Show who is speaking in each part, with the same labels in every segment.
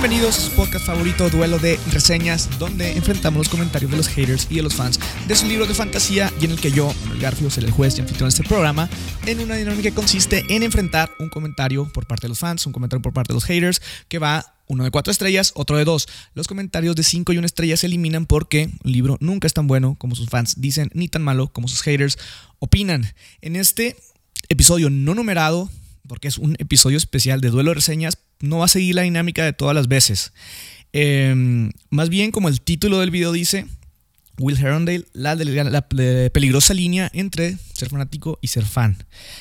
Speaker 1: Bienvenidos a su podcast favorito, Duelo de Reseñas, donde enfrentamos los comentarios de los haters y de los fans de su libro de fantasía y en el que yo, Manuel Garfio, seré el juez y anfitrión de este programa, en una dinámica que consiste en enfrentar un comentario por parte de los fans, un comentario por parte de los haters, que va uno de cuatro estrellas, otro de dos. Los comentarios de cinco y una estrella se eliminan porque el libro nunca es tan bueno como sus fans dicen, ni tan malo como sus haters opinan. En este episodio no numerado, porque es un episodio especial de duelo de reseñas, no va a seguir la dinámica de todas las veces. Em, más bien, como el título del video dice, Will Herondale, la, peligrosa línea entre ser fanático y ser fan.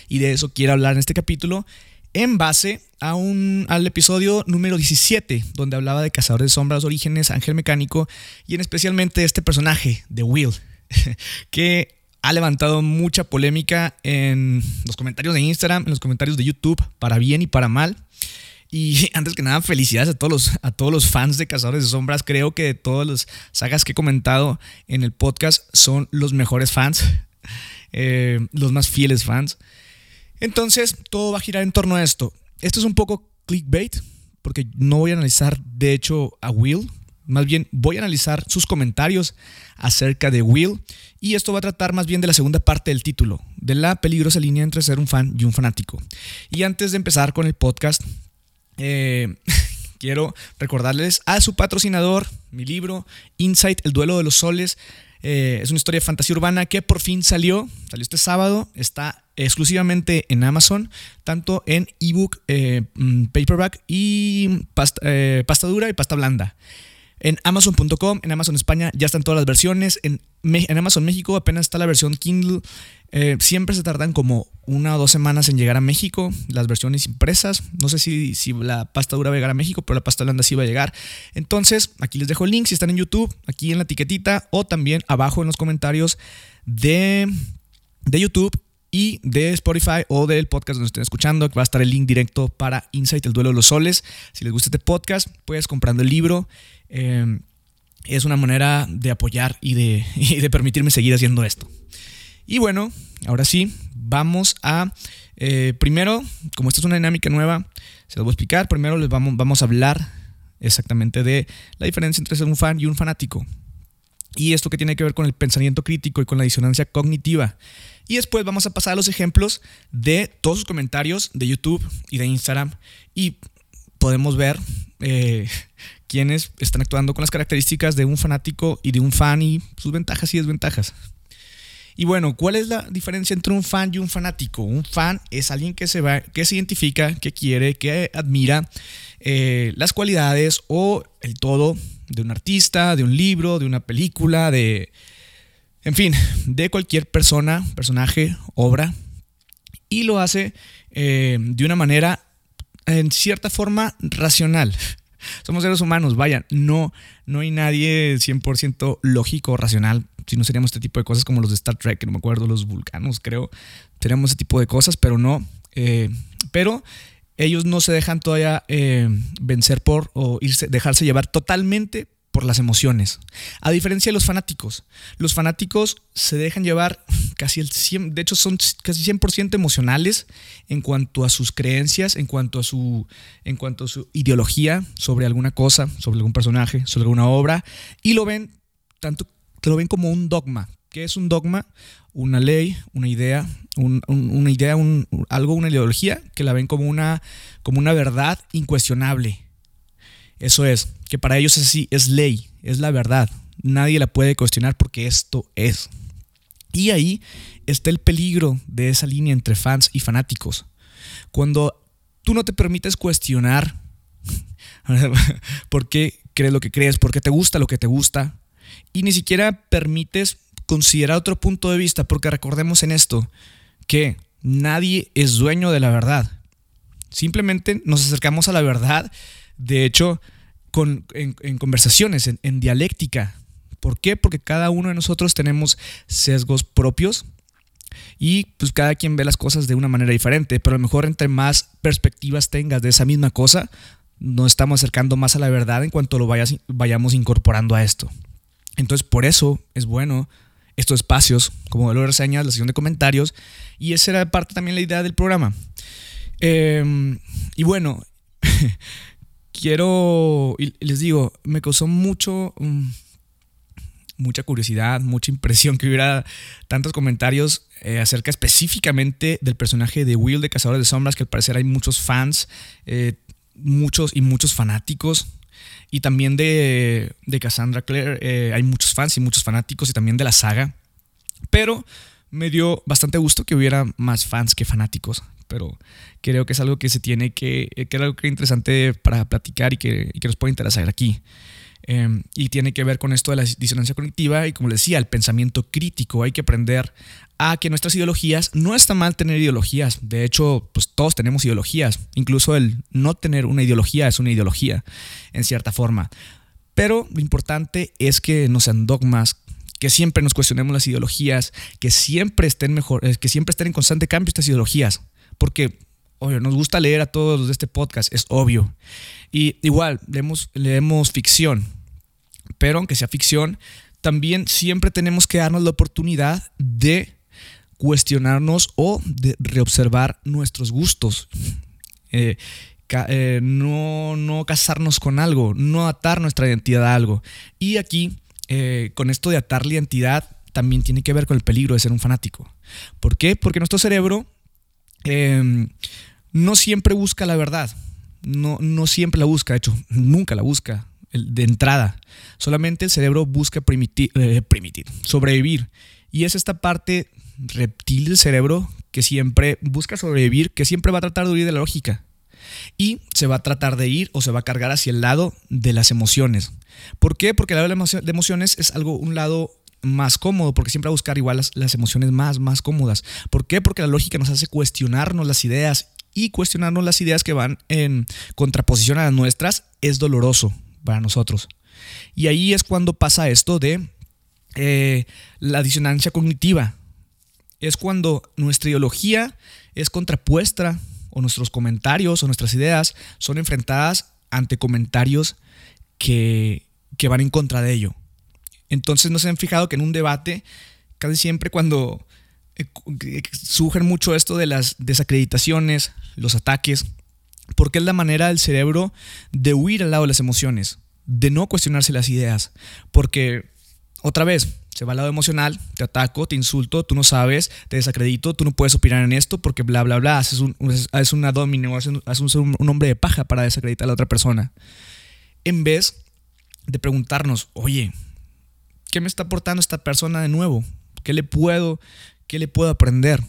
Speaker 1: Y de eso quiero hablar en este capítulo en base al episodio número 17, donde hablaba de Cazadores de Sombras, Orígenes, Ángel Mecánico, y en especialmente este personaje de Will, que ha levantado mucha polémica en los comentarios de Instagram, en los comentarios de YouTube, para bien y para mal. Y antes que nada, felicidades a todos los, a todos los fans de Cazadores de Sombras. Creo que de todas las sagas que he comentado en el podcast son los mejores fans, eh, los más fieles fans. Entonces, todo va a girar en torno a esto. Esto es un poco clickbait, porque no voy a analizar, de hecho, a Will. Más bien, voy a analizar sus comentarios acerca de Will y esto va a tratar más bien de la segunda parte del título, de la peligrosa línea entre ser un fan y un fanático. Y antes de empezar con el podcast, eh, quiero recordarles a su patrocinador, mi libro, Insight, El Duelo de los Soles. Eh, es una historia de fantasía urbana que por fin salió, salió este sábado, está exclusivamente en Amazon, tanto en ebook, eh, mm, paperback y pasta, pasta dura y pasta blanda. En Amazon.com, en Amazon España ya están todas las versiones. En, Amazon México apenas está la versión Kindle. Eh, siempre se tardan como una o dos semanas en llegar a México, las versiones impresas. No sé si, si la pasta dura va a llegar a México, pero la pasta blanda sí va a llegar. Entonces, aquí les dejo el link si están en YouTube, aquí en la etiquetita o también abajo en los comentarios de, de YouTube y de Spotify o del podcast donde estén escuchando, va a estar el link directo para Insight, el duelo de los soles. Si les gusta este podcast, puedes comprando el libro. Em, es una manera de apoyar y de, de, permitirme seguir haciendo esto. Y bueno, ahora sí, vamos a... Eh, primero, como esta es una dinámica nueva, se los voy a explicar. Primero les vamos, vamos a hablar exactamente de la diferencia entre ser un fan y un fanático. Y esto que tiene que ver con el pensamiento crítico y con la disonancia cognitiva. Y después vamos a pasar a los ejemplos de todos sus comentarios de YouTube y de Instagram. Y podemos ver eh, quiénes están actuando con las características de un fanático y de un fan y sus ventajas y desventajas. Y bueno, ¿cuál es la diferencia entre un fan y un fanático? Un fan es alguien que se, va, que se identifica, que quiere, que admira eh, las cualidades o el todo de un artista, de un libro, de una película, de, en fin, de cualquier persona, personaje, obra, y lo hace eh, de una manera, en cierta forma, racional. Somos seres humanos, vaya, no, no hay nadie 100% lógico o racional, si no seríamos este tipo de cosas como los de Star Trek, no me acuerdo, los vulcanos, creo, seríamos ese tipo de cosas, pero no. Eh, pero ellos no se dejan todavía eh, vencer por o irse, dejarse llevar totalmente por las emociones. A diferencia de los fanáticos. Los fanáticos se dejan llevar casi el 100, de hecho son casi 100% emocionales en cuanto a sus creencias, en cuanto a su en cuanto a su ideología sobre alguna cosa, sobre algún personaje, sobre alguna obra y lo ven tanto lo ven como un dogma. ¿Qué es un dogma? Una ley, una idea, una idea, algo, una ideología que la ven como una, como una verdad incuestionable eso es, que para ellos es así, es ley, es la verdad. Nadie la puede cuestionar porque esto es. Y ahí está el peligro de esa línea entre fans y fanáticos. Cuando tú no te permites cuestionar por qué crees lo que crees, por qué te gusta lo que te gusta, y ni siquiera permites considerar otro punto de vista, porque recordemos en esto que nadie es dueño de la verdad. Simplemente nos acercamos a la verdad de hecho, en, conversaciones, en, dialéctica. ¿Por qué? Porque cada uno de nosotros tenemos sesgos propios y pues cada quien ve las cosas de una manera diferente, pero a lo mejor entre más perspectivas tengas de esa misma cosa, nos estamos acercando más a la verdad en cuanto lo vayamos incorporando a esto. Entonces, por eso es bueno estos espacios, como lo reseñas, la sesión de comentarios, y esa era parte también la idea del programa. Em, y bueno, quiero, les digo, me causó mucho, mm, mucha curiosidad, mucha impresión que hubiera tantos comentarios eh, acerca específicamente del personaje de Will de Cazadores de Sombras, que al parecer hay muchos fans, eh, muchos y muchos fanáticos. Y también de, de Cassandra Clare eh, hay muchos fans y muchos fanáticos y también de la saga. Pero me dio bastante gusto que hubiera más fans que fanáticos pero creo que es algo que se tiene que, que es algo que es interesante para platicar y que, que nos puede interesar aquí. Em, y tiene que ver con esto de la disonancia cognitiva y como les decía, el pensamiento crítico. Hay que aprender a que nuestras ideologías, no está mal tener ideologías, de hecho, pues todos tenemos ideologías, incluso el no tener una ideología es una ideología, en cierta forma. Pero lo importante es que no sean dogmas, que siempre nos cuestionemos las ideologías, que siempre estén mejor, eh, que siempre estén en constante cambio estas ideologías porque obvio, nos gusta leer a todos los de este podcast, es obvio. Y igual, leemos, leemos ficción, pero aunque sea ficción, también siempre tenemos que darnos la oportunidad de cuestionarnos o de reobservar nuestros gustos. Eh, eh, no, no casarnos con algo, no atar nuestra identidad a algo. Y aquí, eh, con esto de atar la identidad, también tiene que ver con el peligro de ser un fanático. ¿Por qué? Porque nuestro cerebro Em, no siempre busca la verdad. No, no siempre la busca, de hecho, nunca la busca de entrada. Solamente el cerebro busca eh, sobrevivir. Y es esta parte reptil del cerebro que siempre busca sobrevivir, que siempre va a tratar de huir de la lógica. Y se va a tratar de ir o se va a cargar hacia el lado de las emociones. ¿Por qué? Porque el lado de emociones es algo, un lado más cómodo, porque siempre a buscar igual las, emociones más, más cómodas. ¿Por qué? Porque la lógica nos hace cuestionarnos las ideas y cuestionarnos las ideas que van en contraposición a las nuestras es doloroso para nosotros. Y ahí es cuando pasa esto de eh, la disonancia cognitiva. Es cuando nuestra ideología es contrapuesta o nuestros comentarios o nuestras ideas son enfrentadas ante comentarios que, que van en contra de ello. Entonces no se han fijado que en un debate, casi siempre cuando eh, surgen mucho esto de las desacreditaciones, los ataques, porque es la manera del cerebro de huir al lado de las emociones, de no cuestionarse las ideas, porque otra vez, se va al lado emocional, te ataco, te insulto, tú no sabes, te desacredito, tú no puedes opinar en esto porque bla, bla, bla, haces, un, haces una domino, haces, un, un hombre de paja para desacreditar a la otra persona. En vez de preguntarnos, oye, ¿Qué me está aportando esta persona de nuevo? ¿Qué le puedo, qué le puedo aprender?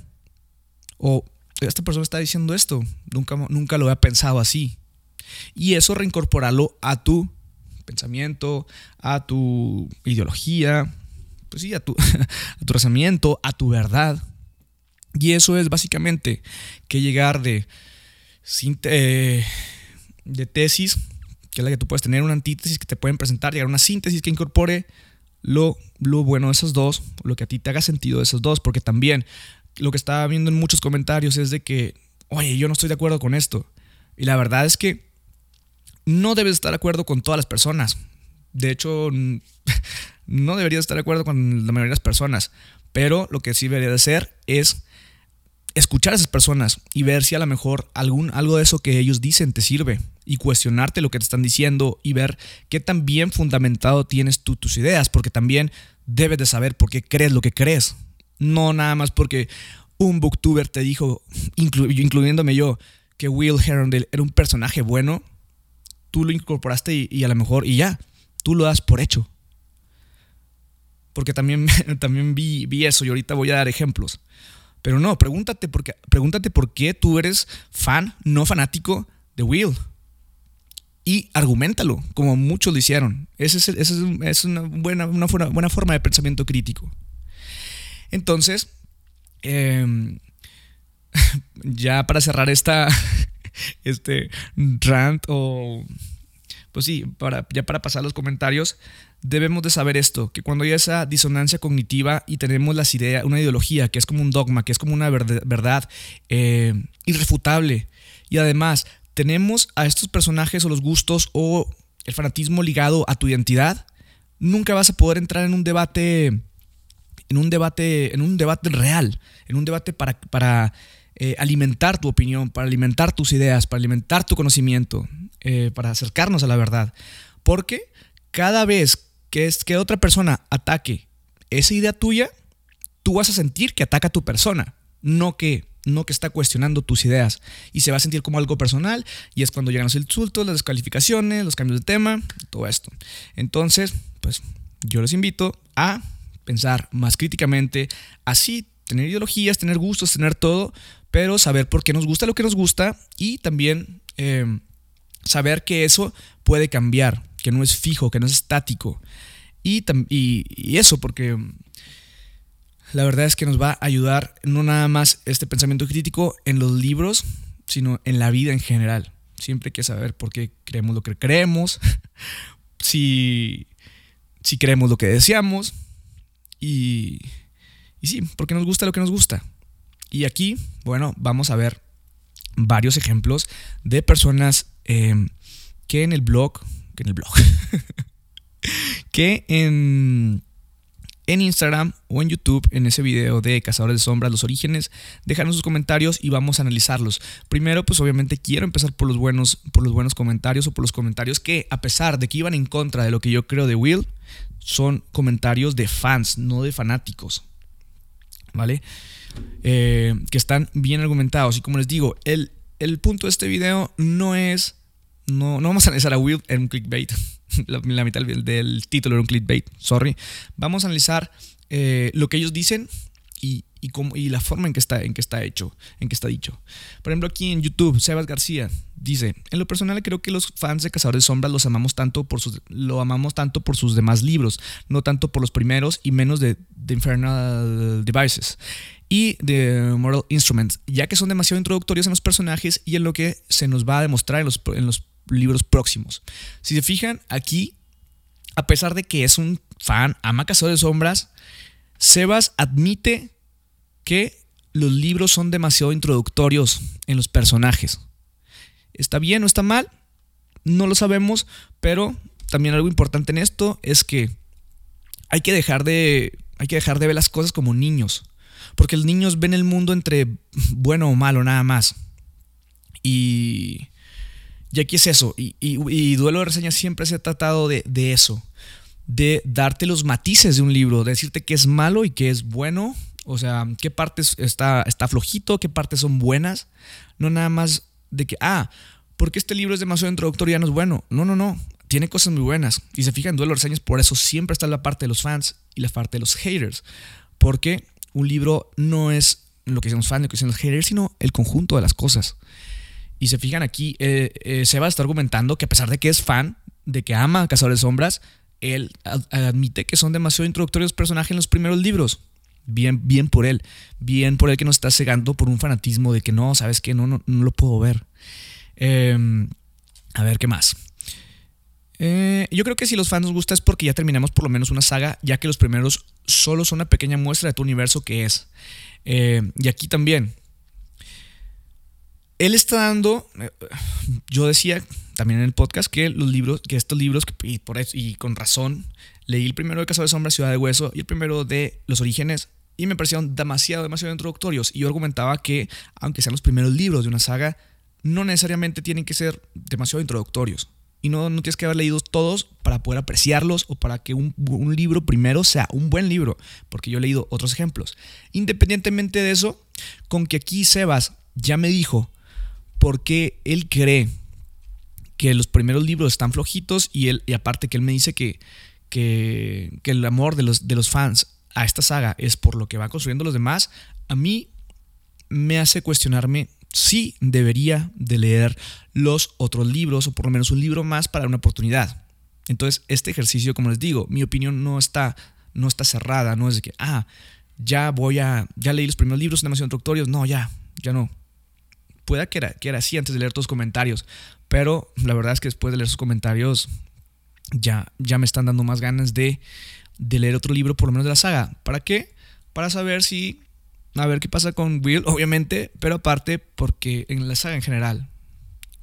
Speaker 1: O esta persona está diciendo esto, nunca, nunca lo había pensado así. Y eso reincorporarlo a tu pensamiento, a tu ideología, pues sí, a tu, a razonamiento, a tu verdad. Y eso es básicamente que llegar de, eh, de tesis, que es la que tú puedes tener, una antítesis que te pueden presentar, llegar a una síntesis que incorpore lo, lo bueno de esos dos, lo que a ti te haga sentido de esos dos, porque también lo que estaba viendo en muchos comentarios es de que, oye, yo no estoy de acuerdo con esto. Y la verdad es que no debes estar de acuerdo con todas las personas. De hecho, no deberías estar de acuerdo con la mayoría de las personas. Pero lo que sí debería de hacer es escuchar a esas personas y ver si a lo mejor algún, algo de eso que ellos dicen te sirve y cuestionarte lo que te están diciendo y ver qué tan bien fundamentado tienes tú tus ideas, porque también debes de saber por qué crees lo que crees. No nada más porque un booktuber te dijo, incluyéndome yo, que Will Herondale era un personaje bueno, tú lo incorporaste y, a lo mejor, y ya, tú lo das por hecho. Porque también, también vi, vi eso y ahorita voy a dar ejemplos. Pero no, pregúntate por pregúntate por qué tú eres fan, no fanático de Will. Y argumentalo, como muchos lo hicieron. Esa es, una, buena, una buena forma de pensamiento crítico. Entonces, em, ya para cerrar esta, este rant o, pues sí, para, ya para pasar los comentarios, debemos de saber esto, que cuando hay esa disonancia cognitiva y tenemos las ideas, una ideología que es como un dogma, que es como una verdad eh, irrefutable, y además tenemos a estos personajes o los gustos o el fanatismo ligado a tu identidad, nunca vas a poder entrar en un debate, en un debate, en un debate real, en un debate para, para eh, alimentar tu opinión, para alimentar tus ideas, para alimentar tu conocimiento. eh, para acercarnos a la verdad. Porque cada vez que, es, que otra persona ataque esa idea tuya, tú vas a sentir que ataca a tu persona, no que no que está cuestionando tus ideas y se va a sentir como algo personal y es cuando llegan los insultos, las descalificaciones, los cambios de tema, todo esto. Entonces, pues yo les invito a pensar más críticamente, así tener ideologías, tener gustos, tener todo, pero saber por qué nos gusta lo que nos gusta y también eh, saber que eso puede cambiar, que no es fijo, que no es estático. Y, y, eso, porque la verdad es que nos va a ayudar no nada más este pensamiento crítico en los libros, sino en la vida en general. Siempre hay que saber por qué creemos lo que creemos, si, si creemos lo que deseamos y, y sí, porque nos gusta lo que nos gusta. Y aquí, bueno, vamos a ver varios ejemplos de personas eh, que en el blog, que en el blog, que en, en Instagram o en YouTube, en ese video de Cazadores de Sombras, los orígenes, dejaron sus comentarios y vamos a analizarlos. Primero, pues obviamente quiero empezar por los buenos, por los buenos comentarios o por los comentarios que, a pesar de que iban en contra de lo que yo creo de Will, son comentarios de fans, no de fanáticos. ¿Vale? Eh, que están bien argumentados. Y como les digo, el, el punto de este video no es no, no vamos a analizar a Will en un clickbait. la, mitad del, título era un clickbait, sorry. Vamos a analizar eh, lo que ellos dicen y, y, y, la forma en que, está, en que está hecho, en que está dicho. Por ejemplo, aquí en YouTube, Sebas García dice: En lo personal, creo que los fans de Cazadores de Sombras los amamos tanto por sus, lo amamos tanto por sus demás libros, no tanto por los primeros y menos de, de Infernal Devices y de Mortal Instruments, ya que son demasiado introductorios en los personajes y en lo que se nos va a demostrar en los, en los libros próximos. Si se fijan aquí, a pesar de que es un fan, ama Cazadores de Sombras, Sebas admite que los libros son demasiado introductorios en los personajes. ¿Está bien o está mal? No lo sabemos, pero también algo importante en esto es que hay que dejar de, hay que dejar de ver las cosas como niños. Porque los niños ven el mundo entre bueno o malo, nada más. Y y aquí es eso. Y, Duelo de Reseñas siempre se ha tratado de, eso. De darte los matices de un libro, de decirte qué es malo y qué es bueno. O sea, qué partes está, está flojito, qué partes son buenas. No nada más de que, ah, porque este libro es demasiado introductorio ya no es bueno. No, no, no. Tiene cosas muy buenas. Y se fijan, Duelo de Reseñas, por eso siempre está la parte de los fans y la parte de los haters. Porque un libro no es lo que dicen los fans, lo que dicen los haters, sino el conjunto de las cosas. Y se fijan aquí, eh, eh, Seba está argumentando que a pesar de que es fan, de que ama a Cazadores de Sombras, él admite que son demasiado introductorios personajes en los primeros libros. Bien, bien por él. Bien por él que nos está cegando por un fanatismo de que no, ¿sabes? No, no, no lo puedo ver. Em, a ver, ¿qué más? Eh, yo creo que si los fans nos gusta es porque ya terminamos por lo menos una saga, ya que los primeros solo son una pequeña muestra de tu universo que es. y aquí también, él está dando, eh, yo decía también en el podcast que los libros, que estos libros, y, con razón, leí el primero de Casa de Sombra, Ciudad de Hueso, y el primero de Los Orígenes, y me parecieron demasiado, demasiado introductorios. Y yo argumentaba que, aunque sean los primeros libros de una saga, no necesariamente tienen que ser demasiado introductorios. Y no, no tienes que haber leído todos para poder apreciarlos o para que un, un libro primero sea un buen libro, porque yo he leído otros ejemplos. Independientemente de eso, con que aquí Sebas ya me dijo porque él cree que los primeros libros están flojitos y, él, y aparte que él me dice que, que, el amor de los, de los fans a esta saga es por lo que va construyendo los demás, a mí me hace cuestionarme si debería de leer los otros libros o por lo menos un libro más para una oportunidad. Entonces, este ejercicio, como les digo, mi opinión no está, no está cerrada, no es de que, ah, ya voy a, ya leí los primeros libros, demasiado introductorios, no, ya, ya no. Pueda que era, que era así antes de leer tus comentarios, pero la verdad es que después de leer sus comentarios ya, ya me están dando más ganas de, leer otro libro, por lo menos de la saga. ¿Para qué? Para saber si a ver qué pasa con Will, obviamente, pero aparte porque en la saga en general.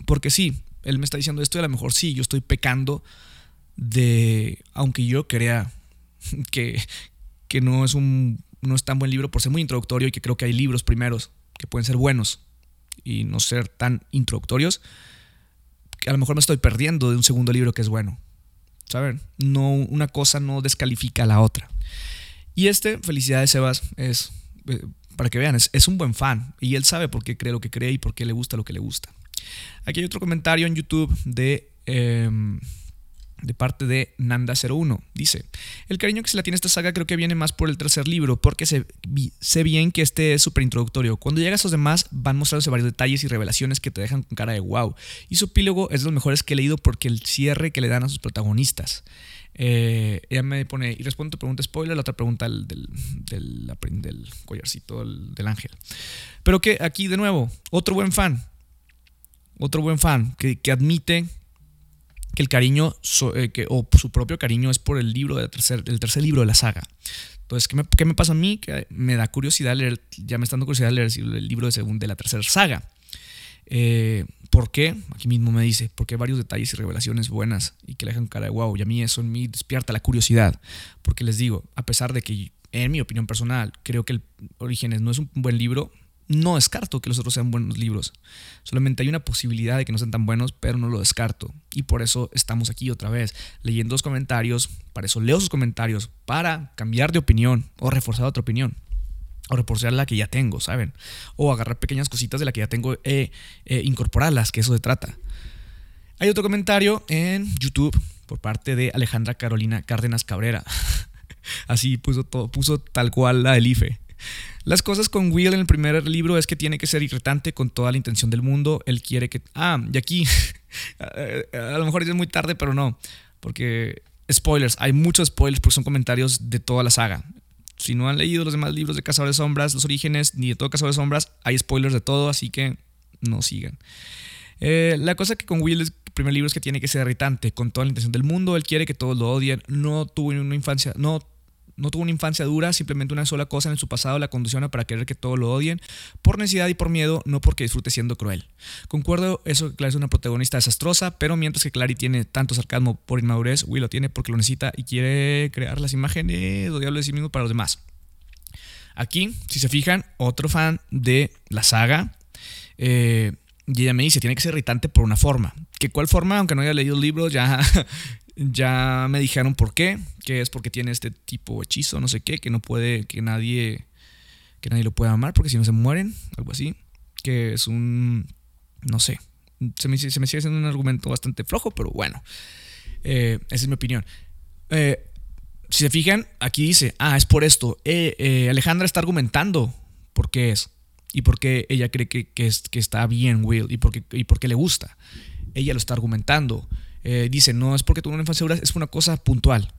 Speaker 1: Porque sí, él me está diciendo esto y a lo mejor sí, yo estoy pecando de, aunque yo crea que, que no es un no es tan buen libro por ser muy introductorio y que creo que hay libros primeros que pueden ser buenos y no ser tan introductorios, a lo mejor me estoy perdiendo de un segundo libro que es bueno. ¿Saben? No, una cosa no descalifica a la otra. Y este, felicidades Sebas, es, eh, para que vean, es, un buen fan. Y él sabe por qué cree lo que cree y por qué le gusta lo que le gusta. Aquí hay otro comentario en YouTube de... Em, de parte de Nanda01. Dice, el cariño que se le tiene esta saga creo que viene más por el tercer libro, porque sé, sé bien que este es súper introductorio. Cuando llegas a los demás van mostrándose varios detalles y revelaciones que te dejan con cara de wow. Y su epílogo es de los mejores que he leído porque el cierre que le dan a sus protagonistas. Eh, ella me pone, y respondo tu pregunta spoiler, la otra pregunta del, del, del, collarcito del, ángel. Pero que aquí de nuevo, otro buen fan, otro buen fan que, que admite que el cariño eh, o su propio cariño es por el libro del tercer, tercer libro de la saga. Entonces, ¿qué me, ¿qué me, pasa a mí? Que me da curiosidad leer, ya me está dando curiosidad leer el libro de, de la tercera saga. Eh, ¿Por qué? Aquí mismo me dice, porque varios detalles y revelaciones buenas y que le dejan cara de wow. Y a mí eso en mí despierta la curiosidad. Porque les digo, a pesar de que, en mi opinión personal, creo que el Orígenes no es un buen libro, no descarto que los otros sean buenos libros. Solamente hay una posibilidad de que no sean tan buenos, pero no lo descarto. Y por eso estamos aquí otra vez, leyendo los comentarios. Para eso leo sus comentarios, para cambiar de opinión o reforzar otra opinión. O reforzar la que ya tengo, ¿saben? O agarrar pequeñas cositas de la que ya tengo e incorporarlas, que eso se trata. Hay otro comentario en YouTube por parte de Alejandra Carolina Cárdenas Cabrera. Así puso, todo, puso tal cual la del IFE. Las cosas con Will en el primer libro es que tiene que ser irritante con toda la intención del mundo. Él quiere que... Ah, y aquí, a lo mejor es muy tarde, pero no. Porque spoilers, hay muchos spoilers porque son comentarios de toda la saga. Si no han leído los demás libros de Cazador de Sombras, los orígenes, ni de todo Cazador de Sombras, hay spoilers de todo, así que no sigan. Eh, la cosa que con Will es el primer libro es que tiene que ser irritante con toda la intención del mundo. Él quiere que todos lo odien. No tuvo una infancia, no no tuvo una infancia dura, simplemente una sola cosa en su pasado la condiciona para querer que todos lo odien, por necesidad y por miedo, no porque disfrute siendo cruel. Concuerdo, eso que Clary es una protagonista desastrosa, pero mientras que Clary tiene tanto sarcasmo por inmadurez, Will lo tiene porque lo necesita y quiere crear las imágenes odiables de sí mismo para los demás. Aquí, si se fijan, otro fan de la saga. Eh, y ella me dice, tiene que ser irritante por una forma. ¿Que cuál forma? Aunque no haya leído el libro, ya ya me dijeron por qué, que es porque tiene este tipo de hechizo, no sé qué, que no puede, que nadie, que nadie lo pueda amar porque si no se mueren, algo así, que es un, no sé, se me, se me sigue siendo un argumento bastante flojo, pero bueno, eh, esa es mi opinión. Eh, si se fijan, aquí dice, ah, es por esto. Eh, Alejandra está argumentando por qué es y por qué ella cree que, que, que está bien Will y por, qué, y por qué le gusta. Ella lo está argumentando. Eh, dice, no es porque tuvo una infancia es una cosa puntual.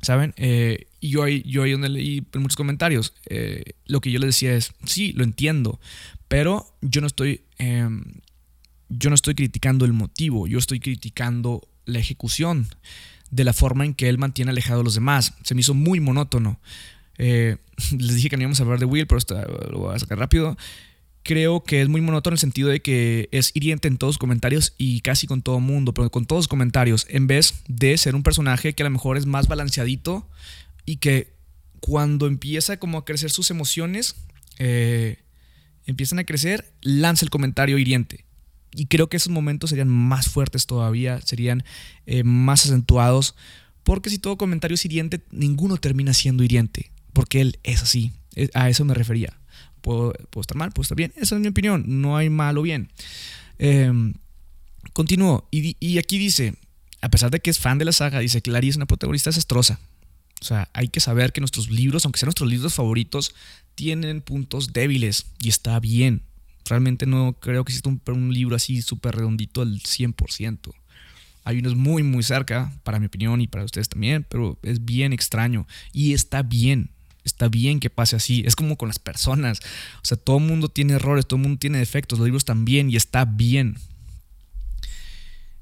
Speaker 1: ¿Saben? Eh, y yo ahí, yo ahí donde leí en muchos comentarios, eh, lo que yo le decía es, sí, lo entiendo, pero yo no estoy, em, yo no estoy criticando el motivo, yo estoy criticando la ejecución de la forma en que él mantiene alejado a los demás. Se me hizo muy monótono. les dije que no íbamos a hablar de Will, pero esto lo voy a sacar rápido creo que es muy monótono en el sentido de que es hiriente en todos los comentarios y casi con todo mundo, pero con todos los comentarios, en vez de ser un personaje que a lo mejor es más balanceadito y que cuando empieza como a crecer sus emociones, eh, empiezan a crecer, lanza el comentario hiriente. Y creo que esos momentos serían más fuertes todavía, serían eh, más acentuados, porque si todo comentario es hiriente, ninguno termina siendo hiriente, porque él es así, eh, a eso me refería. Puedo, estar mal, puedo estar bien. Esa es mi opinión. No hay mal o bien. Eh, continúo. Y, aquí dice, a pesar de que es fan de la saga, dice que es una protagonista desastrosa. O sea, hay que saber que nuestros libros, aunque sean nuestros libros favoritos, tienen puntos débiles y está bien. Realmente no creo que exista un, un libro así súper redondito al 100%. Hay unos muy, muy cerca, para mi opinión y para ustedes también, pero es bien extraño y está bien. Está bien que pase así. Es como con las personas. O sea, todo el mundo tiene errores, todo el mundo tiene defectos. Los libros también y está bien.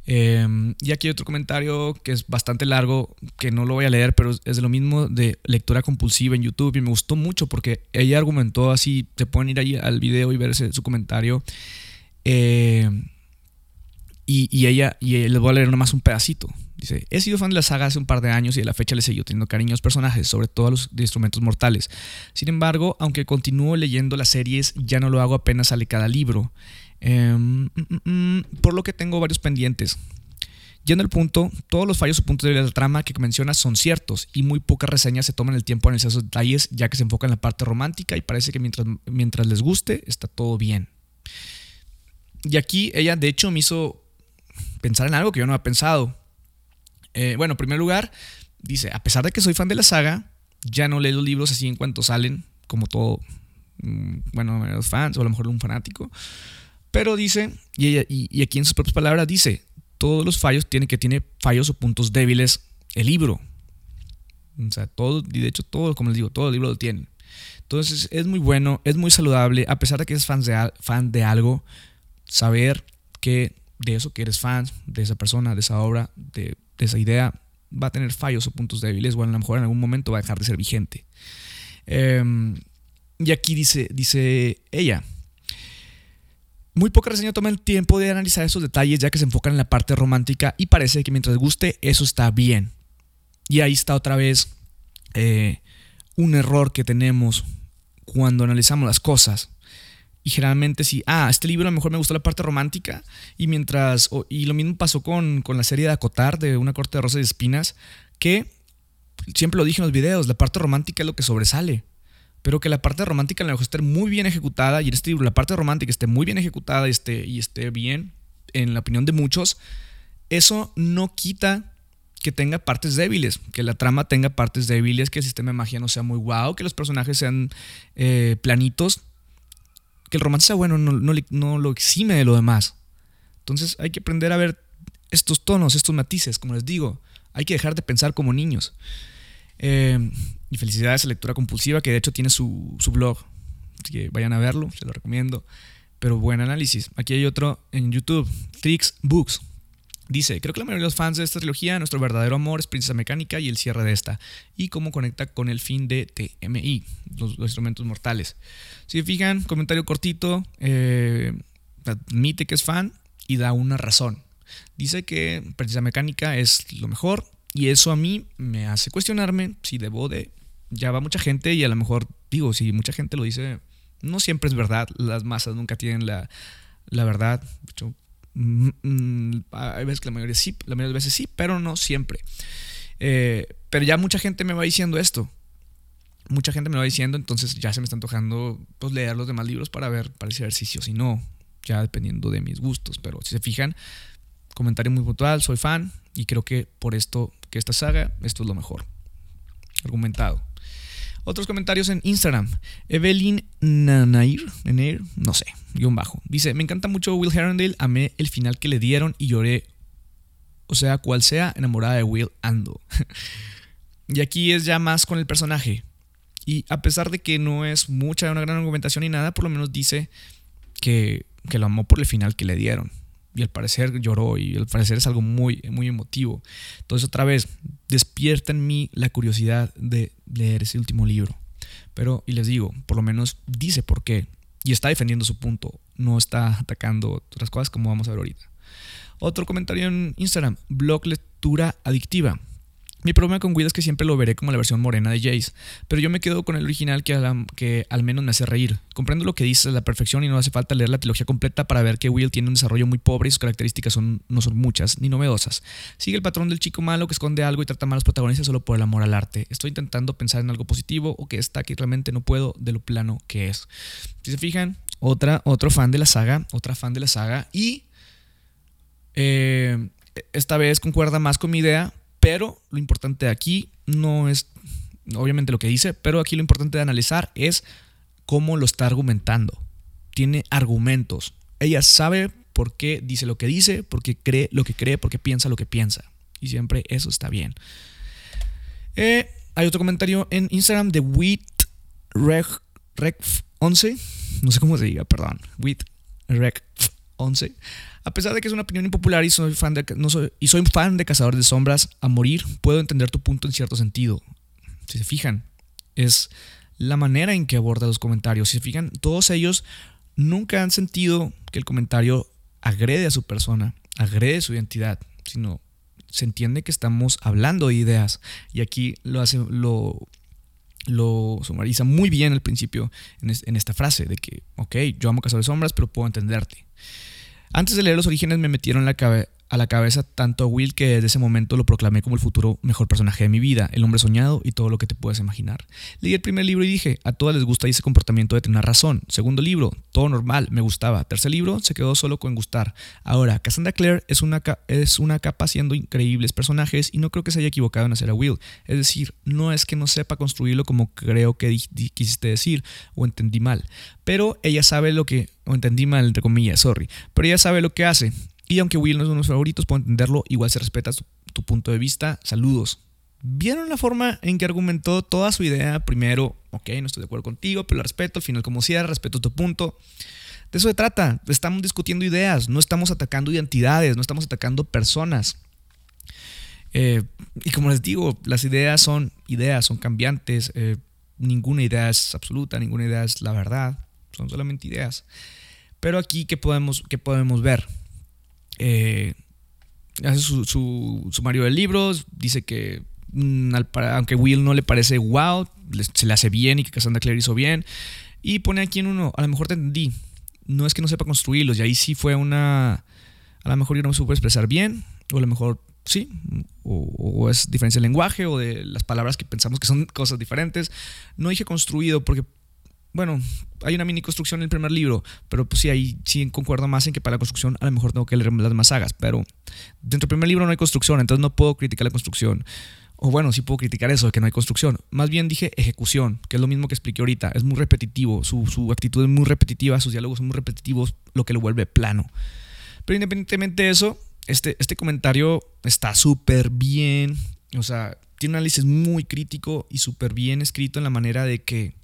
Speaker 1: Em, y aquí hay otro comentario que es bastante largo, que no lo voy a leer, pero es de lo mismo de lectura compulsiva en YouTube y me gustó mucho porque ella argumentó así, te pueden ir ahí al video y ver su comentario. Em, y, ella, y les voy a leer nomás un pedacito. Dice, he sido fan de la saga hace un par de años y de la fecha le seguido teniendo cariño a los personajes, sobre todo a los de instrumentos mortales. Sin embargo, aunque continúo leyendo las series, ya no lo hago apenas sale cada libro. Eh, por lo que tengo varios pendientes. Yendo al punto, todos los fallos o puntos de la trama que mencionas son ciertos y muy pocas reseñas se toman el tiempo en analizar esos detalles ya que se enfoca en la parte romántica y parece que mientras, mientras les guste está todo bien. Y aquí ella de hecho me hizo pensar en algo que yo no había pensado. Eh, bueno, en primer lugar, dice, a pesar de que soy fan de la saga, ya no leo los libros así en cuanto salen, como todo, mm, bueno, los fans o a lo mejor un fanático. Pero dice, y, aquí en sus propias palabras dice, todos los fallos tiene que tiene fallos o puntos débiles el libro. O sea, todo, y de hecho todo, como les digo, todo el libro lo tiene. Entonces es muy bueno, es muy saludable, a pesar de que eres fan de, fan de algo, saber que de eso que eres fan, de esa persona, de esa obra, de, esa idea, va a tener fallos o puntos débiles, o a lo mejor en algún momento va a dejar de ser vigente. Em, y aquí dice, dice ella, muy poca reseña toma el tiempo de analizar esos detalles ya que se enfocan en la parte romántica y parece que mientras guste eso está bien. Y ahí está otra vez eh, un error que tenemos cuando analizamos las cosas. Y generalmente si, ah, este libro a lo mejor me gustó la parte romántica y mientras, y lo mismo pasó con, con la serie de Acotar de Una corte de rosas y espinas, que siempre lo dije en los videos, la parte romántica es lo que sobresale pero que la parte romántica la mejor esté muy bien ejecutada y en este libro la parte romántica esté muy bien ejecutada y esté, y esté bien, en la opinión de muchos, eso no quita que tenga partes débiles, que la trama tenga partes débiles, que el sistema de magia no sea muy guau, que los personajes sean eh, planitos, que el romance sea bueno, no, lo exime de lo demás. Entonces hay que aprender a ver estos tonos, estos matices, como les digo, hay que dejar de pensar como niños. Eh, y felicidades a Lectura Compulsiva, que de hecho tiene su, blog. Así que vayan a verlo, se lo recomiendo. Pero buen análisis. Aquí hay otro en YouTube, Tricks Books. Dice, creo que la mayoría de los fans de esta trilogía, nuestro verdadero amor es Princesa Mecánica y el cierre de esta, y cómo conecta con el fin de TMI, los, instrumentos mortales. Si se fijan, comentario cortito, eh, admite que es fan y da una razón. Dice que Princesa Mecánica es lo mejor y eso a mí me hace cuestionarme si debo de ya va mucha gente y a lo mejor, digo, si mucha gente lo dice, no siempre es verdad, las masas nunca tienen la, verdad. Mm, mm, hay veces que la mayoría sí, la de veces sí, pero no siempre. Eh, pero ya mucha gente me va diciendo esto. Mucha gente me va diciendo, entonces ya se me está antojando pues, leer los demás libros para ver, para ver si sí o si no, ya dependiendo de mis gustos. Pero si se fijan, comentario muy puntual, soy fan y creo que por esto, que esta saga, esto es lo mejor. Argumentado. Otros comentarios en Instagram. Evelyn Nanair, no sé, guion bajo. Dice, me encanta mucho Will Herondale, amé el final que le dieron y lloré. O sea, cual sea, enamorada de Will Ando. y aquí es ya más con el personaje. Y a pesar de que no es mucha, una gran argumentación ni nada, por lo menos dice que, que lo amó por el final que le dieron y al parecer lloró y al parecer es algo muy, muy emotivo. Entonces otra vez, despierta en mí la curiosidad de leer ese último libro. Pero, y les digo, por lo menos dice por qué y está defendiendo su punto, no está atacando otras cosas como vamos a ver ahorita. Otro comentario en Instagram, blog lectura adictiva. Mi problema con Will es que siempre lo veré como la versión morena de Jace, pero yo me quedo con el original que, al menos me hace reír. Comprendo lo que dices a la perfección y no hace falta leer la trilogía completa para ver que Will tiene un desarrollo muy pobre y sus características no son muchas ni novedosas. Sigue el patrón del chico malo que esconde algo y trata mal a los protagonistas solo por el amor al arte. Estoy intentando pensar en algo positivo o que está que realmente no puedo de lo plano que es. Si se fijan, otra, otro fan de la saga, otra fan de la saga y eh, esta vez concuerda más con mi idea pero lo importante aquí no es, obviamente, lo que dice, pero aquí lo importante de analizar es cómo lo está argumentando. Tiene argumentos. Ella sabe por qué dice lo que dice, por qué cree lo que cree, por qué piensa lo que piensa. Y siempre eso está bien. Eh, hay otro comentario en Instagram de WitRec11. No sé cómo se diga, perdón. WitRec11. A pesar de que es una opinión impopular y soy fan de, soy, fan de Cazadores de Sombras a morir, puedo entender tu punto en cierto sentido. Si se fijan, es la manera en que aborda los comentarios. Si se fijan, todos ellos nunca han sentido que el comentario agrede a su persona, agrede su identidad, sino se entiende que estamos hablando de ideas. Y aquí lo hace, lo, lo sumariza muy bien al principio en, esta frase de que, ok, yo amo Cazadores de Sombras, pero puedo entenderte. Antes de leer los orígenes me metieron la, cabeza a la cabeza tanto a Will que desde ese momento lo proclamé como el futuro mejor personaje de mi vida, el hombre soñado y todo lo que te puedes imaginar. Leí el primer libro y dije, a todas les gusta ese comportamiento de tener razón. Segundo libro, todo normal, me gustaba. Tercer libro, se quedó solo con gustar. Ahora, Cassandra Clare es una, es una capa haciendo increíbles personajes y no creo que se haya equivocado en hacer a Will. Es decir, no es que no sepa construirlo como creo que quisiste decir o entendí mal, pero ella sabe lo que, o entendí mal entre comillas, sorry, pero ella sabe lo que hace y aunque Will no es uno de mis favoritos, puedo entenderlo, igual se respeta tu, punto de vista. Saludos. ¿Vieron la forma en que argumentó toda su idea? Primero, ok, no estoy de acuerdo contigo, pero la respeto. Al final, como cierra, respeto tu punto. De eso se trata. Estamos discutiendo ideas, no estamos atacando identidades, no estamos atacando personas. Eh, y como les digo, las ideas son ideas, son cambiantes. Eh, ninguna idea es absoluta, ninguna idea es la verdad. Son solamente ideas. Pero aquí, ¿qué podemos, qué podemos ver? Eh, hace su, su, sumario de libros, dice que mm, aunque Will no le parece wow, se le hace bien y que Cassandra Clare hizo bien. Y pone aquí en uno, a lo mejor te entendí, no es que no sepa construirlos, y ahí sí fue una, a lo mejor yo no me supo expresar bien, o a lo mejor sí, o, o, es diferencia de lenguaje o de las palabras que pensamos que son cosas diferentes. No dije construido porque bueno, hay una mini construcción en el primer libro, pero pues sí, ahí sí concuerdo más en que para la construcción a lo mejor tengo que leer las demás sagas, pero dentro del primer libro no hay construcción, entonces no puedo criticar la construcción. O bueno, sí puedo criticar eso, de que no hay construcción. Más bien dije ejecución, que es lo mismo que expliqué ahorita. Es muy repetitivo, su, su actitud es muy repetitiva, sus diálogos son muy repetitivos, lo que lo vuelve plano. Pero independientemente de eso, este, este comentario está súper bien. O sea, tiene un análisis muy crítico y súper bien escrito en la manera de que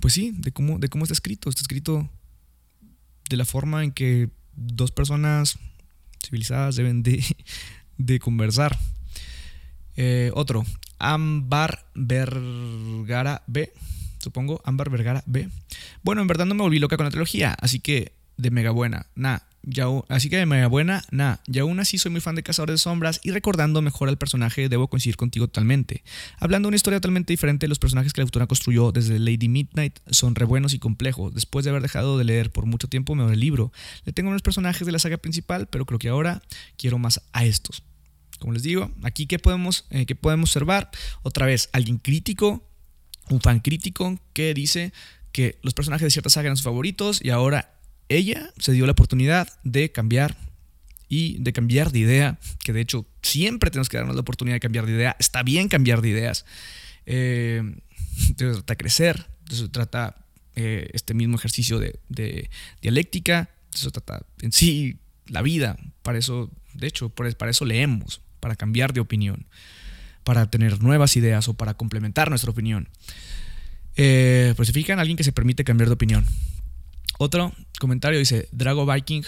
Speaker 1: pues sí, de cómo, de cómo está escrito. Está escrito de la forma en que dos personas civilizadas deben de, de conversar. Eh, otro, Ambar Vergara B, supongo, Ambar Vergara B. Bueno, en verdad no me volví loca con la trilogía, así que de mega buena. Nah, ya, así que de mega buena, nah, y aún así soy muy fan de Cazadores de Sombras y recordando mejor al personaje debo coincidir contigo totalmente. Hablando de una historia totalmente diferente, los personajes que la autora construyó desde Lady Midnight son re buenos y complejos. Después de haber dejado de leer por mucho tiempo me el libro. Le tengo unos personajes de la saga principal, pero creo que ahora quiero más a estos. Como les digo, aquí ¿qué podemos, eh, podemos observar? Otra vez, alguien crítico, un fan crítico que dice que los personajes de cierta saga eran sus favoritos y ahora ella se dio la oportunidad de cambiar y de cambiar de idea, que de hecho siempre tenemos que darnos la oportunidad de cambiar de idea. Está bien cambiar de ideas. Eh, se trata de crecer, se trata eh, este mismo ejercicio de, dialéctica, se trata en sí la vida. Para eso, de hecho, para eso leemos, para cambiar de opinión, para tener nuevas ideas o para complementar nuestra opinión. Eh, pues se fijan, alguien que se permite cambiar de opinión. Otro comentario dice, Drago Viking.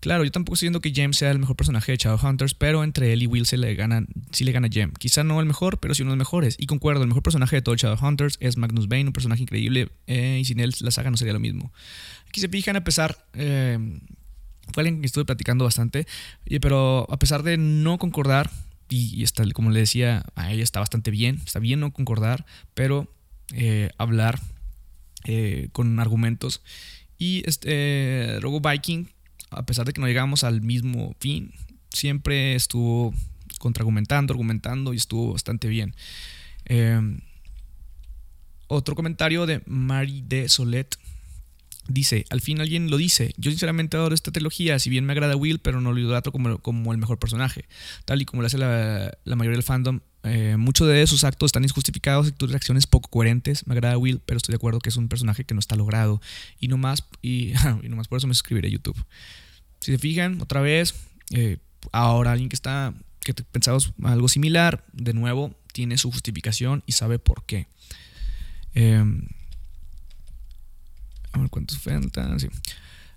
Speaker 1: Claro, yo tampoco estoy diciendo que Jem sea el mejor personaje de Shadowhunters, pero entre él y Will se le gana, sí le gana Jem. Quizá no el mejor, pero sí uno de los mejores. Y concuerdo, el mejor personaje de todo Shadowhunters es Magnus Bane, un personaje increíble, eh, y sin él la saga no sería lo mismo. Aquí se fijan, a pesar... Eh, fue alguien que estuve platicando bastante, pero a pesar de no concordar, y, como le decía, a ella está bastante bien, está bien no concordar, pero eh, hablar con argumentos y este Robo Viking, a pesar de que no llegamos al mismo fin, siempre estuvo contraargumentando, argumentando y estuvo bastante bien. Em, otro comentario de Marie de Solet Dice, al fin alguien lo dice, yo sinceramente adoro esta trilogía, si bien me agrada Will, pero no lo idolatro como, como el mejor personaje, tal y como lo hace la, mayoría del fandom. Eh, muchos de sus actos están injustificados y tus reacciones poco coherentes. Me agrada Will, pero estoy de acuerdo que es un personaje que no está logrado. Y no más, y, y más por eso me suscribiré a YouTube. Si se fijan, otra vez, eh, ahora alguien que está, que pensamos algo similar, de nuevo, tiene su justificación y sabe por qué. Eh, a ver cuántos faltan.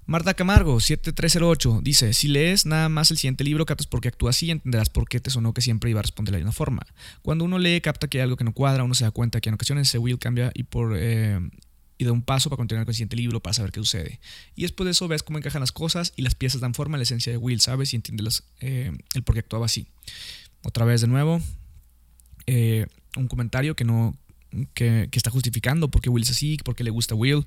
Speaker 1: Marta Camargo, 7308, dice: Si lees nada más el siguiente libro, captas por qué actúa así y entenderás por qué te sonó que siempre iba a responder de la misma forma. Cuando uno lee, capta que hay algo que no cuadra, uno se da cuenta que en ocasiones ese Will cambia y por. Eh, y da un paso para continuar con el siguiente libro para saber qué sucede. Y después de eso ves cómo encajan las cosas y las piezas dan forma a la esencia de Will, ¿sabes? Y entiendes eh, el por qué actuaba así. Otra vez de nuevo, eh, un comentario que no que, está justificando por qué Will es así, por qué le gusta Will.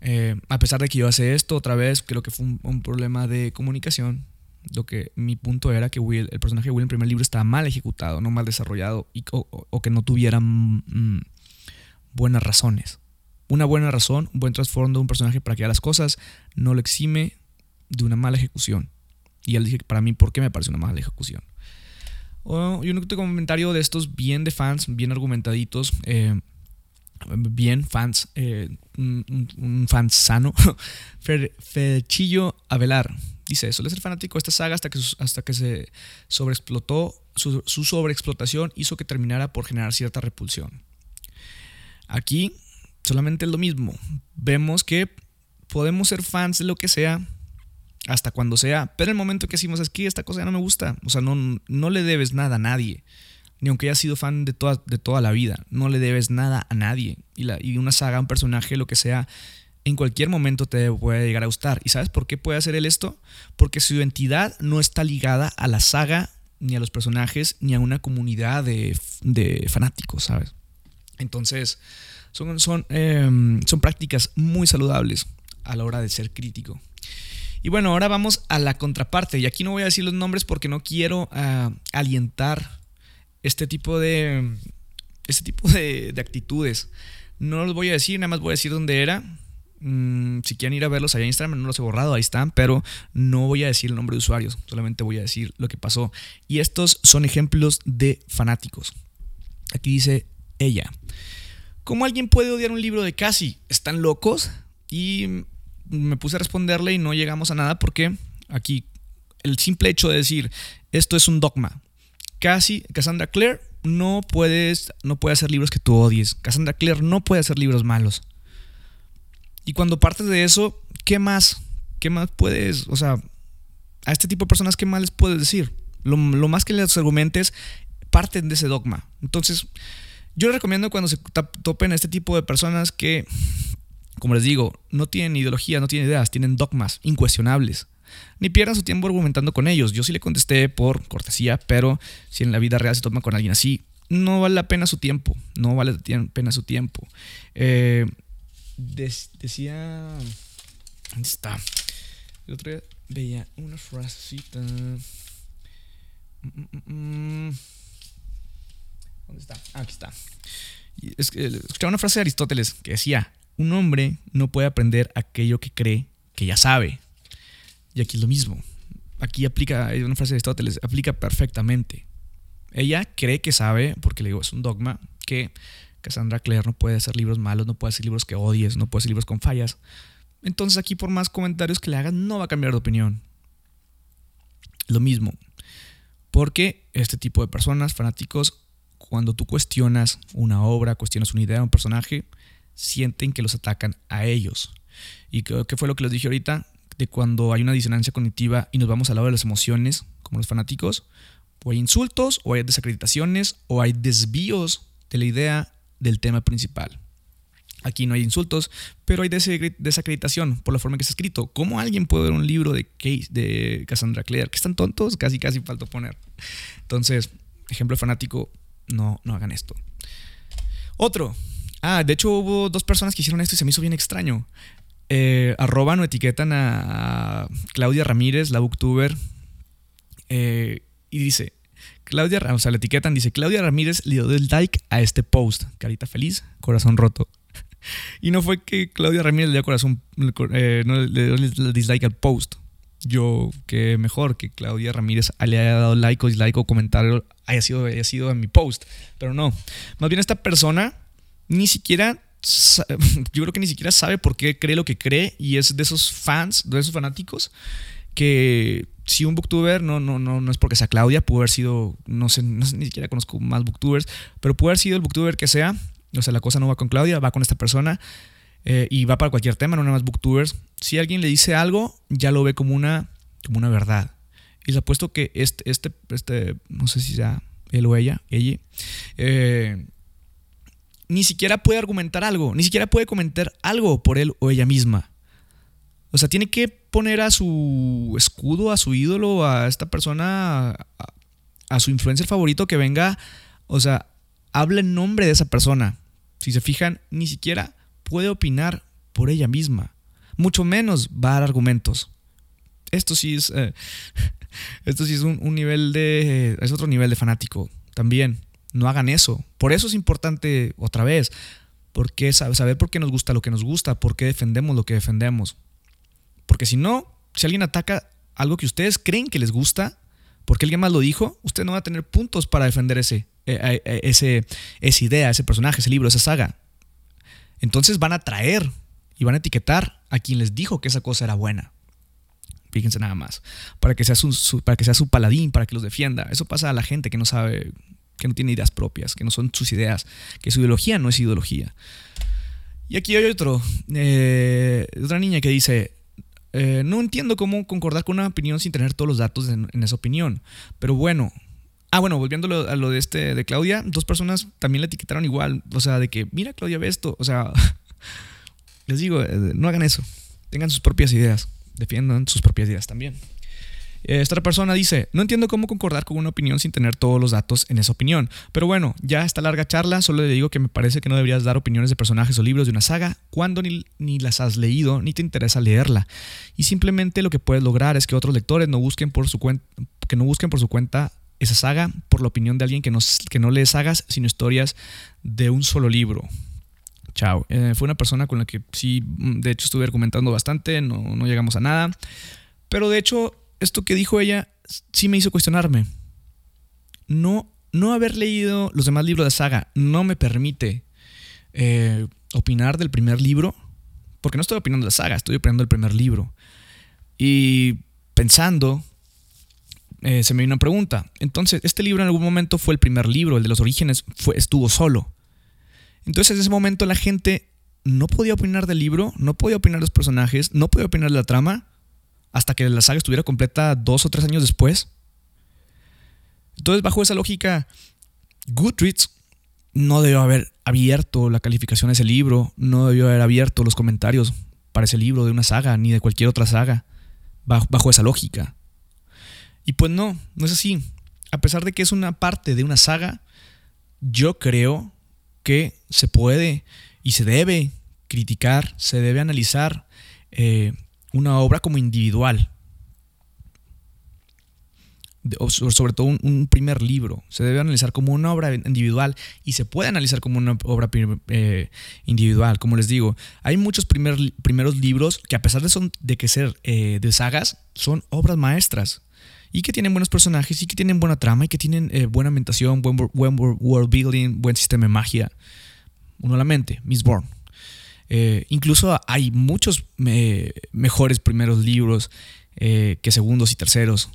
Speaker 1: Eh, a pesar de que yo hace esto otra vez, creo que fue un, problema de comunicación. Lo que mi punto era que Will, el personaje de Will en primer libro estaba mal ejecutado, no mal desarrollado y, o, que no tuviera mm, buenas razones. Una buena razón, un buen trasfondo de un personaje para que haga las cosas no lo exime de una mala ejecución. Y él dije para mí, ¿por qué me parece una mala ejecución? Oh, y un comentario de estos bien de fans, bien argumentaditos. Eh, bien fans, eh, un, fan sano, Fechillo Avelar. Dice, suele ser fanático de esta saga hasta que, hasta que se sobreexplotó, su, su, sobreexplotación hizo que terminara por generar cierta repulsión. Aquí solamente es lo mismo. Vemos que podemos ser fans de lo que sea, hasta cuando sea, pero el momento que decimos es que esta cosa ya no me gusta, o sea, no, no le debes nada a nadie ni aunque hayas sido fan de toda, de toda la vida, no le debes nada a nadie. Y, la, y una saga, un personaje, lo que sea, en cualquier momento te puede llegar a gustar. ¿Y sabes por qué puede hacer él esto? Porque su identidad no está ligada a la saga, ni a los personajes, ni a una comunidad de, fanáticos, ¿sabes? Entonces, son, son, em, son prácticas muy saludables a la hora de ser crítico. Y bueno, ahora vamos a la contraparte. Y aquí no voy a decir los nombres porque no quiero uh, alientar este tipo de, este tipo de, actitudes. No los voy a decir, nada más voy a decir dónde era. Mm, si quieren ir a verlos allá en Instagram, no los he borrado, ahí están, pero no voy a decir el nombre de usuarios, solamente voy a decir lo que pasó. Y estos son ejemplos de fanáticos. Aquí dice ella. ¿Cómo alguien puede odiar un libro de casi? ¿Están locos? Y me puse a responderle y no llegamos a nada porque aquí el simple hecho de decir esto es un dogma, Casi, Cassandra Clare no, puedes, no puede hacer libros que tú odies. Cassandra Clare no puede hacer libros malos. Y cuando partes de eso, ¿qué más? ¿Qué más puedes? O sea, a este tipo de personas, ¿qué más les puedes decir? Lo, más que les argumentes, parten de ese dogma. Entonces, yo les recomiendo cuando se topen a este tipo de personas que, como les digo, no tienen ideología, no tienen ideas, tienen dogmas incuestionables ni pierdan su tiempo argumentando con ellos. Yo sí le contesté por cortesía, pero si en la vida real se toma con alguien así, no vale la pena su tiempo. No vale la pena su tiempo. Eh, decía. ¿Dónde está? El otro día veía una frasecita. Mm, mm, mm, ¿Dónde está? Ah, aquí está. escuchaba una frase de Aristóteles que decía: Un hombre no puede aprender aquello que cree que ya sabe. Y aquí es lo mismo. Aquí aplica, hay una frase de Aristóteles, aplica perfectamente. Ella cree que sabe, porque le digo, es un dogma, que Cassandra Clare no puede hacer libros malos, no puede hacer libros que odies, no puede hacer libros con fallas. Entonces aquí por más comentarios que le hagan, no va a cambiar de opinión. Lo mismo. Porque este tipo de personas, fanáticos, cuando tú cuestionas una obra, cuestionas una idea, un personaje, sienten que los atacan a ellos. ¿Y qué fue lo que les dije ahorita? de cuando hay una disonancia cognitiva y nos vamos al lado de las emociones, como los fanáticos, o hay insultos, o hay desacreditaciones, o hay desvíos de la idea del tema principal. Aquí no hay insultos, pero hay desacreditación por la forma en que está escrito. ¿Cómo alguien puede ver un libro de, Case, de Cassandra Clare? ¿Que están tontos? Casi, casi falta poner. Entonces, ejemplo fanático, no, no hagan esto. Otro. Ah, de hecho hubo dos personas que hicieron esto y se me hizo bien extraño eh, arroban o etiquetan a, Claudia Ramírez, la booktuber, eh, y dice, Claudia, o sea, la etiquetan, dice, Claudia Ramírez le dio el like a este post, carita feliz, corazón roto. y no fue que Claudia Ramírez le dio corazón, eh, no le dio el dislike al post. Yo, que mejor que Claudia Ramírez le haya dado like o dislike o comentario haya sido, haya sido a mi post. Pero no, más bien esta persona ni siquiera yo creo que ni siquiera sabe por qué cree lo que cree y es de esos fans, de esos fanáticos que si un booktuber, no, no, no, no es porque sea Claudia, pudo haber sido, no sé, ni siquiera conozco más booktubers, pero puede haber sido el booktuber que sea, o sea, la cosa no va con Claudia, va con esta persona eh, y va para cualquier tema, no nada más booktubers. Si alguien le dice algo, ya lo ve como una, como una verdad. Y le apuesto que este, este, este, no sé si sea él o ella, ella, eh, ni siquiera puede argumentar algo, ni siquiera puede comentar algo por él o ella misma. O sea, tiene que poner a su escudo, a su ídolo, a esta persona, a, su influencer favorito que venga, o sea, hable en nombre de esa persona. Si se fijan, ni siquiera puede opinar por ella misma. Mucho menos va a dar argumentos. Esto sí es. Eh, esto sí es un, nivel de. Es otro nivel de fanático. También. No hagan eso. Por eso es importante, otra vez, porque saber por qué nos gusta lo que nos gusta, por qué defendemos lo que defendemos. Porque si no, si alguien ataca algo que ustedes creen que les gusta, porque alguien más lo dijo, usted no va a tener puntos para defender ese, eh, eh, ese, esa idea, ese personaje, ese libro, esa saga. Entonces van a traer y van a etiquetar a quien les dijo que esa cosa era buena. Fíjense nada más. Para que sea su, para que sea su paladín, para que los defienda. Eso pasa a la gente que no sabe, que no tiene ideas propias, que no son sus ideas, que su ideología no es ideología. Y aquí hay otro, eh, otra niña que dice, eh, no entiendo cómo concordar con una opinión sin tener todos los datos en, esa opinión. Pero bueno. Ah, bueno, volviendo a lo de este de Claudia, dos personas también le etiquetaron igual. O sea, de que, mira, Claudia, ve esto. O sea, les digo, eh, no hagan eso. Tengan sus propias ideas. Defiendan sus propias ideas también. Esta persona dice, no entiendo cómo concordar con una opinión sin tener todos los datos en esa opinión. Pero bueno, ya esta larga charla, solo le digo que me parece que no deberías dar opiniones de personajes o libros de una saga cuando ni, ni las has leído ni te interesa leerla. Y simplemente lo que puedes lograr es que otros lectores no busquen por su cuenta, que no busquen por su cuenta esa saga por la opinión de alguien que no, que no lees sagas, sino historias de un solo libro. Chao. Eh, fue una persona con la que sí, de hecho, estuve argumentando bastante, no, no llegamos a nada. Pero de hecho, esto que dijo ella sí me hizo cuestionarme. No, no haber leído los demás libros de saga no me permite eh, opinar del primer libro, porque no estoy opinando de la saga, estoy opinando del primer libro. Y pensando, eh, se me vino una pregunta. Entonces, este libro en algún momento fue el primer libro, el de los orígenes, fue, estuvo solo. Entonces, en ese momento la gente no podía opinar del libro, no podía opinar de los personajes, no podía opinar de la trama, hasta que la saga estuviera completa dos o tres años después. Entonces, bajo esa lógica, Goodreads no debió haber abierto la calificación de ese libro, no debió haber abierto los comentarios para ese libro de una saga, ni de cualquier otra saga, bajo, esa lógica. Y pues no, no es así. A pesar de que es una parte de una saga, yo creo que se puede y se debe criticar, se debe analizar eh, una obra como individual. Sobre todo un, primer libro. Se debe analizar como una obra individual y se puede analizar como una obra eh, individual. Como les digo, hay muchos primeros libros que a pesar de, son, de que ser eh, de sagas, son obras maestras y que tienen buenos personajes y que tienen buena trama y que tienen eh, buena ambientación, buen, buen, world building, buen sistema de magia. Uno a la mente, Miss Bourne. Eh, incluso hay muchos mejores primeros libros eh, que segundos y terceros.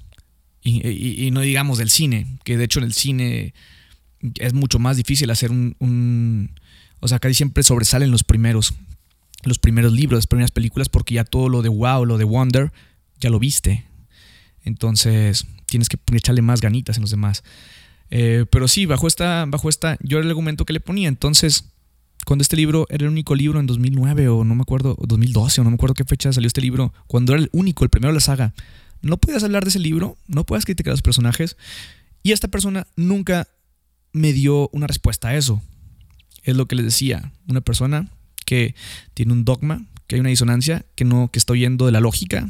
Speaker 1: Y, no digamos del cine, que de hecho en el cine es mucho más difícil hacer un, o sea, casi siempre sobresalen los primeros, los primeros libros, las primeras películas, porque ya todo lo de wow, lo de wonder, ya lo viste. Entonces tienes que echarle más ganitas en los demás. Eh, pero sí, bajo esta, bajo esta, yo era el argumento que le ponía. Entonces, cuando este libro era el único libro en 2009 o no me acuerdo, 2012 o no me acuerdo qué fecha salió este libro, cuando era el único, el primero de la saga, no podías hablar de ese libro, no puedes criticar a los personajes y esta persona nunca me dio una respuesta a eso. Es lo que les decía, una persona que tiene un dogma, que hay una disonancia, que no que está oyendo de la lógica,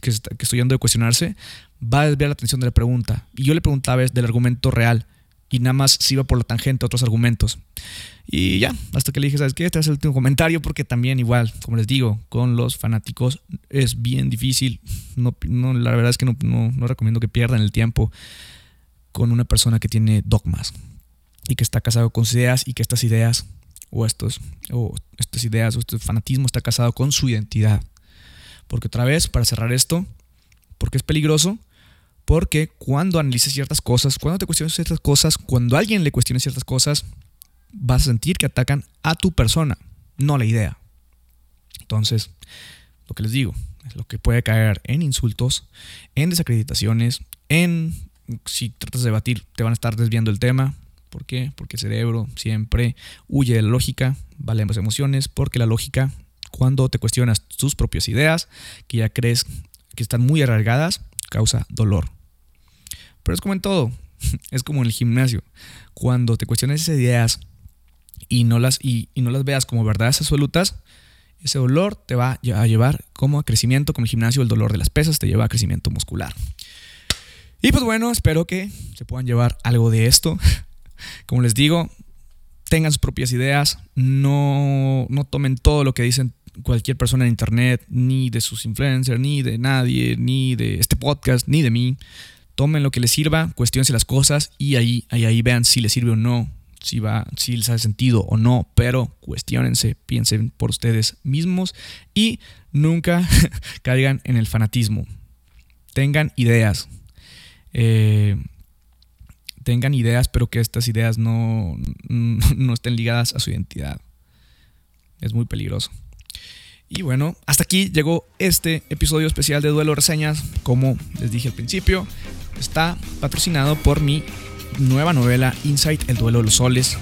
Speaker 1: que, está, que estoy oyendo de cuestionarse, va a desviar la atención de la pregunta. Y yo le preguntaba del argumento real y nada más se iba por la tangente a otros argumentos. Y ya, hasta que le dije, ¿sabes qué? Este es el último comentario porque también igual, como les digo, con los fanáticos es bien difícil. No, no la verdad es que no, no, recomiendo que pierdan el tiempo con una persona que tiene dogmas y que está casado con sus ideas y que estas ideas o estos o estas ideas o este fanatismo está casado con su identidad. Porque otra vez, para cerrar esto, porque es peligroso, porque cuando analices ciertas cosas, cuando te cuestiones ciertas cosas, cuando alguien le cuestione ciertas cosas, vas a sentir que atacan a tu persona, no la idea. Entonces, lo que les digo, es lo que puede caer en insultos, en desacreditaciones, en si tratas de debatir, te van a estar desviando el tema. ¿Por qué? Porque el cerebro siempre huye de la lógica, vale las emociones, porque la lógica, cuando te cuestionas tus propias ideas, que ya crees que están muy arraigadas, causa dolor. Pero es como en todo, es como en el gimnasio. Cuando te cuestionas esas ideas y no las, y, no las veas como verdades absolutas, ese dolor te va a llevar como a crecimiento, como el gimnasio, el dolor de las pesas te lleva a crecimiento muscular. Y pues bueno, espero que se puedan llevar algo de esto. Como les digo, tengan sus propias ideas, no, no tomen todo lo que dicen cualquier persona en internet, ni de sus influencers, ni de nadie, ni de este podcast, ni de mí. Tomen lo que les sirva, cuestionense las cosas y ahí, ahí, ahí vean si les sirve o no, si, va, si les hace sentido o no, pero cuestionense, piensen por ustedes mismos y nunca caigan en el fanatismo. Tengan ideas, eh, tengan ideas, pero que estas ideas no, no estén ligadas a su identidad. Es muy peligroso. Y bueno, hasta aquí llegó este episodio especial de Duelo Reseñas. Como les dije al principio, está patrocinado por mi nueva novela Insight, El Duelo de los Soles.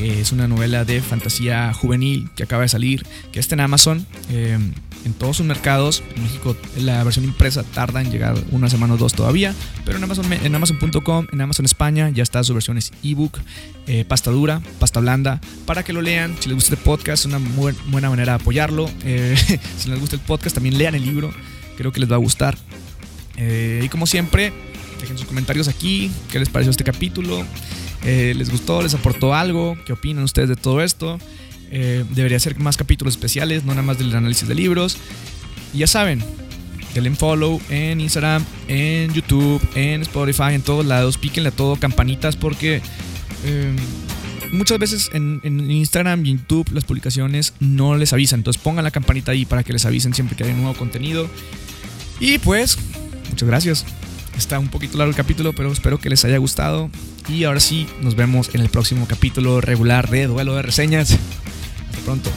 Speaker 1: Es una novela de fantasía juvenil que acaba de salir, que está en Amazon. Eh, en todos sus mercados. En México la versión impresa tarda en llegar una semana o dos todavía, pero en Amazon en Amazon.com, en Amazon España ya está su versión es ebook, eh, pasta dura, pasta blanda, para que lo lean. Si les gusta este podcast, es una buena manera de apoyarlo. Eh, si les gusta el podcast, también lean el libro, creo que les va a gustar. Eh, y como siempre, dejen sus comentarios aquí, qué les pareció este capítulo. ¿Les gustó? ¿Les aportó algo? ¿Qué opinan ustedes de todo esto? Eh, debería ser más capítulos especiales, no nada más del análisis de libros. Y ya saben, denle follow en Instagram, en YouTube, en Spotify, en todos lados. Píquenle a todo, campanitas, porque eh, muchas veces en, Instagram y YouTube las publicaciones no les avisan. Entonces pongan la campanita ahí para que les avisen siempre que hay nuevo contenido. Y pues, muchas gracias. Está un poquito largo el capítulo, pero espero que les haya gustado. Y ahora sí, nos vemos en el próximo capítulo regular de Duelo de Reseñas pronto.